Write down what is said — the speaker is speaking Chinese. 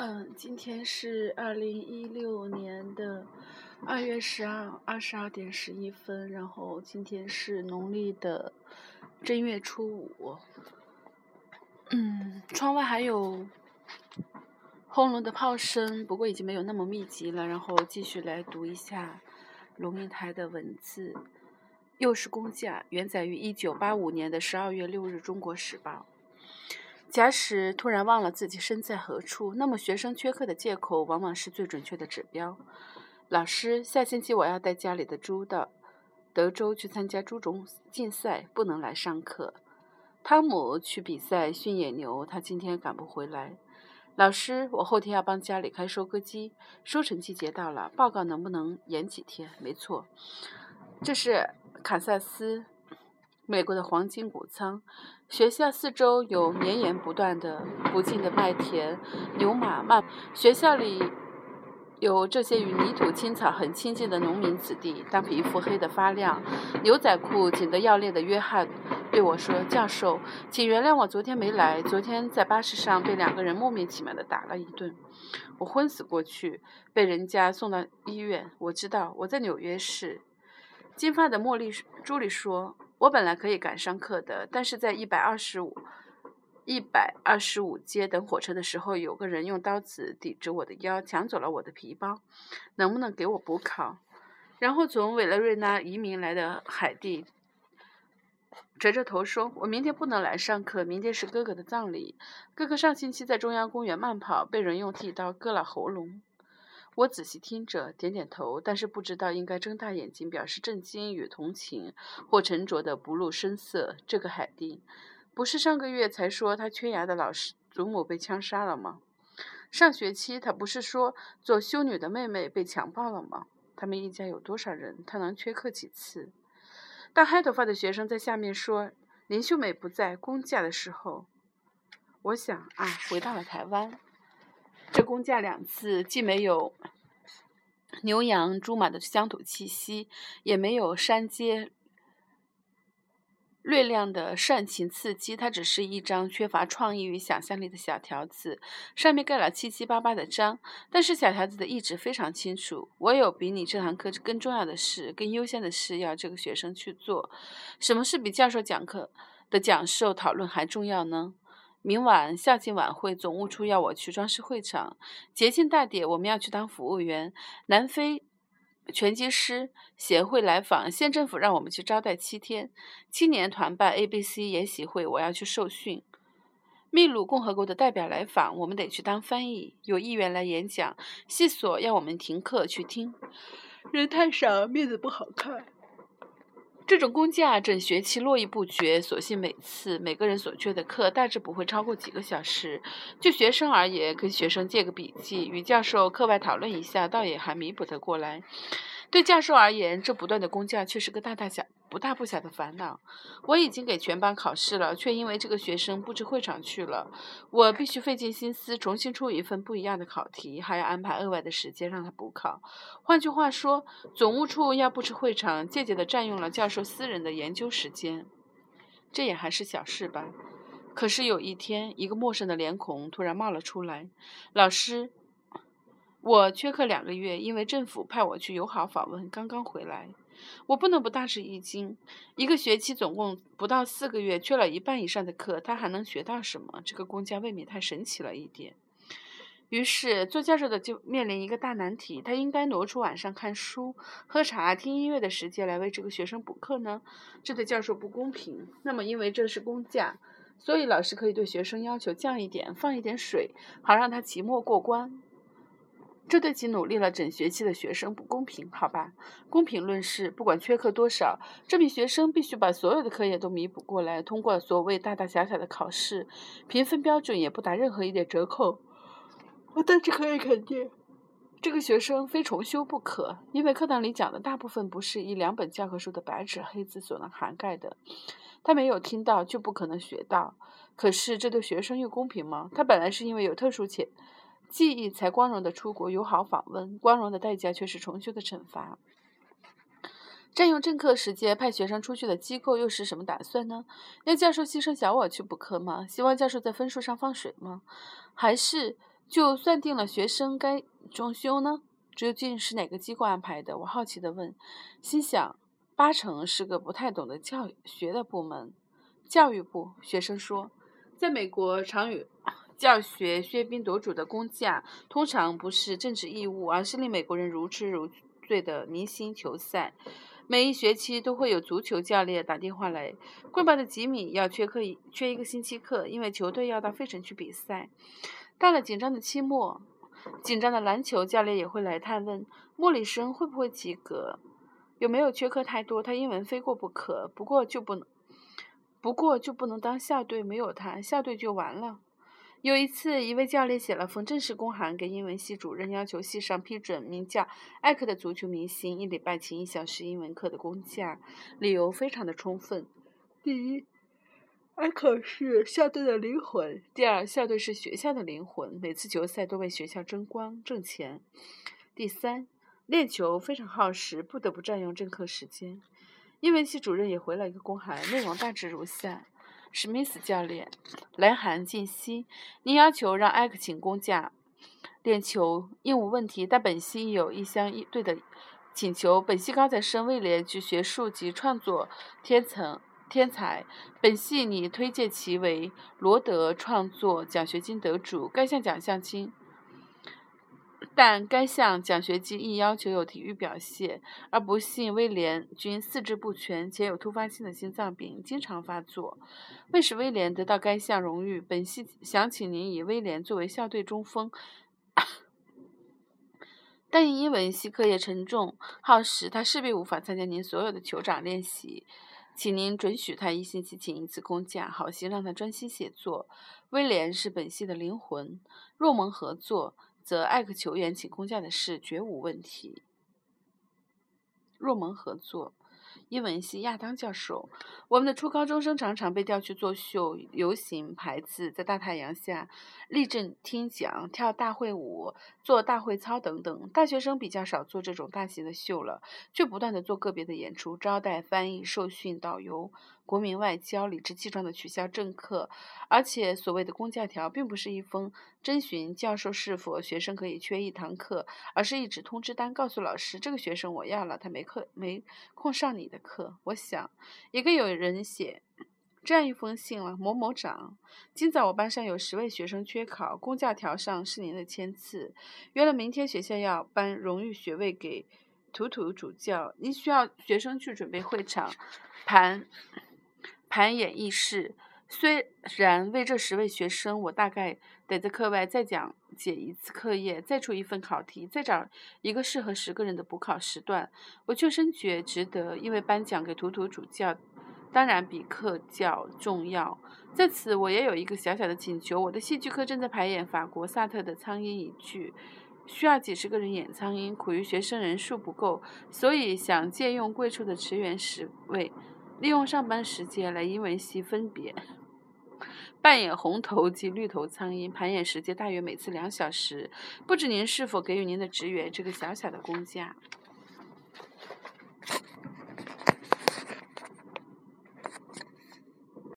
嗯，今天是二零一六年的二月十二二十二点十一分，然后今天是农历的正月初五。嗯，窗外还有轰隆的炮声，不过已经没有那么密集了。然后继续来读一下龙应台的文字，又是公假，原载于一九八五年的十二月六日《中国时报》。假使突然忘了自己身在何处，那么学生缺课的借口往往是最准确的指标。老师，下星期我要带家里的猪到德州去参加猪种竞赛，不能来上课。汤姆去比赛训野牛，他今天赶不回来。老师，我后天要帮家里开收割机，收成季节到了，报告能不能延几天？没错，这是堪萨斯。美国的黄金谷仓，学校四周有绵延不断的、不尽的麦田、牛马慢。学校里有这些与泥土、青草很亲近的农民子弟。当皮肤黑得发亮、牛仔裤紧得要裂的约翰对我说：“教授，请原谅我昨天没来。昨天在巴士上被两个人莫名其妙地打了一顿，我昏死过去，被人家送到医院。我知道我在纽约市。”金发的茉莉朱莉说。我本来可以赶上课的，但是在一百二十五、一百二十五街等火车的时候，有个人用刀子抵着我的腰，抢走了我的皮包。能不能给我补考？然后从委内瑞拉移民来的海蒂折着头说：“我明天不能来上课，明天是哥哥的葬礼。哥哥上星期在中央公园慢跑，被人用剃刀割了喉咙。”我仔细听着，点点头，但是不知道应该睁大眼睛表示震惊与同情，或沉着的不露声色。这个海蒂，不是上个月才说他缺牙的老师祖母被枪杀了吗？上学期他不是说做修女的妹妹被强暴了吗？他们一家有多少人？他能缺课几次？当黑头发的学生在下面说林秀美不在公假的时候，我想啊，回到了台湾。这公价两次，既没有牛羊猪马的乡土气息，也没有山街略亮的煽情刺激，它只是一张缺乏创意与想象力的小条子，上面盖了七七八八的章。但是小条子的意志非常清楚：我有比你这堂课更重要的事、更优先的事要这个学生去做。什么是比教授讲课的讲授讨论还重要呢？明晚校庆晚会，总务处要我去装饰会场。节庆大典，我们要去当服务员。南非拳击师协会来访，县政府让我们去招待七天。青年团办 ABC 研习会，我要去受训。秘鲁共和国的代表来访，我们得去当翻译。有议员来演讲，系所要我们停课去听。人太少，面子不好看。这种工价整学期络绎不绝，所幸每次每个人所缺的课大致不会超过几个小时。就学生而言，跟学生借个笔记，与教授课外讨论一下，倒也还弥补得过来。对教授而言，这不断的工价却是个大大小、不大不小的烦恼。我已经给全班考试了，却因为这个学生布置会场去了，我必须费尽心思重新出一份不一样的考题，还要安排额外的时间让他补考。换句话说，总务处要布置会场，间接的占用了教授私人的研究时间。这也还是小事吧。可是有一天，一个陌生的脸孔突然冒了出来，老师。我缺课两个月，因为政府派我去友好访问，刚刚回来，我不能不大吃一惊。一个学期总共不到四个月，缺了一半以上的课，他还能学到什么？这个公家未免太神奇了一点。于是做教授的就面临一个大难题：他应该挪出晚上看书、喝茶、听音乐的时间来为这个学生补课呢？这对教授不公平。那么，因为这是公假，所以老师可以对学生要求降一点、放一点水，好让他期末过关。这对其努力了整学期的学生不公平，好吧？公平论事，不管缺课多少，这名学生必须把所有的课业都弥补过来，通过所谓大大小小的考试，评分标准也不打任何一点折扣。我但是可以肯定，这个学生非重修不可，因为课堂里讲的大部分不是一两本教科书的白纸黑字所能涵盖的，他没有听到就不可能学到。可是这对学生又公平吗？他本来是因为有特殊且。记忆才光荣的出国友好访问，光荣的代价却是重修的惩罚。占用正课时间派学生出去的机构又是什么打算呢？要教授牺牲小我去补课吗？希望教授在分数上放水吗？还是就算定了学生该中修呢？究竟是哪个机构安排的？我好奇地问，心想八成是个不太懂得教学的部门。教育部学生说，在美国，常与教学喧宾夺主的工价，通常不是政治义务，而是令美国人如痴如醉的明星球赛。每一学期都会有足球教练打电话来，棍棒的吉米要缺课缺一个星期课，因为球队要到费城去比赛。到了紧张的期末，紧张的篮球教练也会来探问莫里森会不会及格，有没有缺课太多，他英文非过不可。不过就不能，不过就不能当校队，没有他，校队就完了。有一次，一位教练写了封正式公函给英文系主任，要求系上批准名叫艾克的足球明星一礼拜请一小时英文课的工假，理由非常的充分。第一，艾克是校队的灵魂；第二，校队是学校的灵魂，每次球赛都为学校争光挣钱；第三，练球非常耗时，不得不占用正课时间。英文系主任也回了一个公函，内容大致如下。史密斯教练，来函近夕。您要求让艾克请公假练球，应无问题。但本系有一相对的请求：本系高材生威廉及学术及创作天层天才，本系拟推荐其为罗德创作奖学金得主。该项奖项金。但该项奖学金亦要求有体育表现，而不幸威廉均四肢不全，且有突发性的心脏病，经常发作。为使威廉得到该项荣誉，本系想请您以威廉作为校队中锋。但因英文系课业沉重耗时，他势必无法参加您所有的酋长练习，请您准许他一星期请一次公假，好心让他专心写作。威廉是本系的灵魂，若蒙合作。则艾克球员请公假的事绝无问题。若蒙合作。英文系亚当教授，我们的初高中生常常被调去作秀、游行、排字，在大太阳下立正听讲、跳大会舞、做大会操等等。大学生比较少做这种大型的秀了，却不断的做个别的演出，招待、翻译、受训、导游、国民外交，理直气壮的取消政课。而且所谓的公假条，并不是一封征询教授是否学生可以缺一堂课，而是一纸通知单，告诉老师这个学生我要了，他没课没空上你的。课，我想也该有人写这样一封信了。某某长，今早我班上有十位学生缺考，公假条上是您的签字。约了明天学校要颁荣誉学位给图图主教，您需要学生去准备会场盘盘演议事。虽然为这十位学生，我大概得在课外再讲解一次课业，再出一份考题，再找一个适合十个人的补考时段，我却深觉值得，因为颁奖给图图主教，当然比课教重要。在此，我也有一个小小的请求：我的戏剧课正在排演法国萨特的《苍蝇》一剧，需要几十个人演苍蝇，苦于学生人数不够，所以想借用贵处的驰援十位，利用上班时间来英文系分别。扮演红头及绿头苍蝇，排演时间大约每次两小时。不知您是否给予您的职员这个小小的工价？